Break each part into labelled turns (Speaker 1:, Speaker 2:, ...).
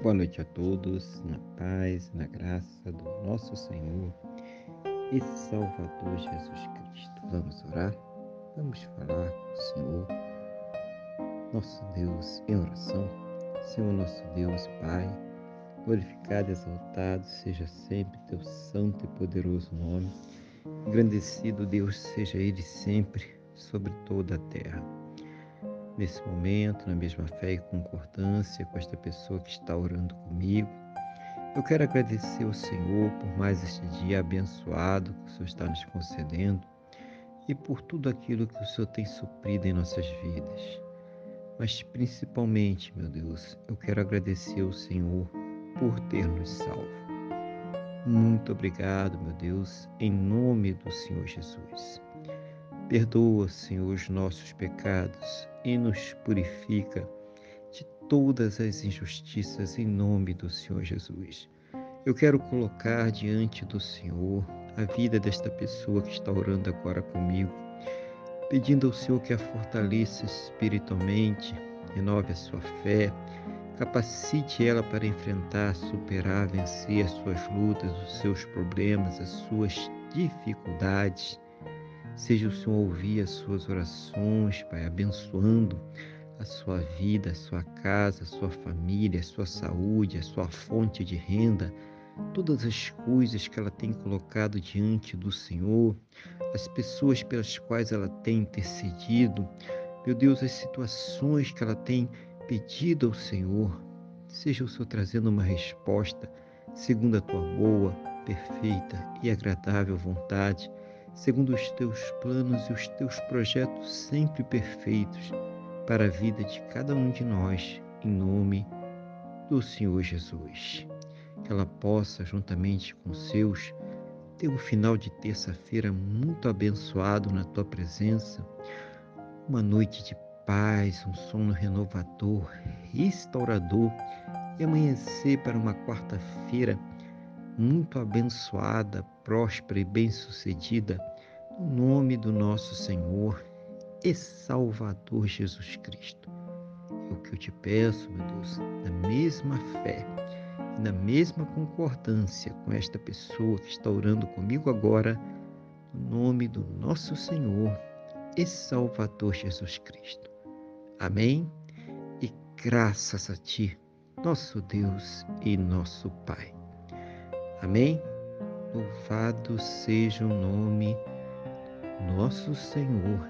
Speaker 1: Boa noite a todos, na paz, na graça do nosso Senhor e Salvador Jesus Cristo. Vamos orar? Vamos falar com o Senhor, nosso Deus, em oração. Senhor, nosso Deus, Pai, glorificado e exaltado seja sempre teu santo e poderoso nome. Engrandecido, Deus, seja Ele sempre sobre toda a terra nesse momento, na mesma fé e concordância com esta pessoa que está orando comigo. Eu quero agradecer ao Senhor por mais este dia abençoado que o Senhor está nos concedendo e por tudo aquilo que o Senhor tem suprido em nossas vidas. Mas principalmente, meu Deus, eu quero agradecer ao Senhor por ter nos salvo. Muito obrigado, meu Deus, em nome do Senhor Jesus. Perdoa, Senhor, os nossos pecados e nos purifica de todas as injustiças em nome do Senhor Jesus. Eu quero colocar diante do Senhor a vida desta pessoa que está orando agora comigo, pedindo ao Senhor que a fortaleça espiritualmente, renove a sua fé, capacite ela para enfrentar, superar, vencer as suas lutas, os seus problemas, as suas dificuldades Seja o Senhor ouvir as suas orações, Pai, abençoando a sua vida, a sua casa, a sua família, a sua saúde, a sua fonte de renda, todas as coisas que ela tem colocado diante do Senhor, as pessoas pelas quais ela tem intercedido, meu Deus, as situações que ela tem pedido ao Senhor, seja o Senhor trazendo uma resposta segundo a tua boa, perfeita e agradável vontade segundo os teus planos e os teus projetos sempre perfeitos para a vida de cada um de nós, em nome do Senhor Jesus. Que ela possa, juntamente com os seus, ter um final de terça-feira muito abençoado na tua presença, uma noite de paz, um sono renovador, restaurador e amanhecer para uma quarta-feira muito abençoada, próspera e bem-sucedida, no nome do nosso Senhor e Salvador Jesus Cristo. É o que eu te peço, meu Deus, na mesma fé, na mesma concordância com esta pessoa que está orando comigo agora, no nome do nosso Senhor e Salvador Jesus Cristo. Amém? E graças a Ti, nosso Deus e nosso Pai. Amém? Louvado seja o nome nosso Senhor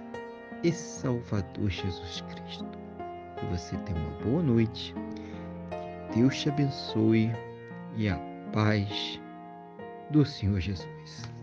Speaker 1: e Salvador Jesus Cristo. Que você tenha uma boa noite, que Deus te abençoe e a paz do Senhor Jesus.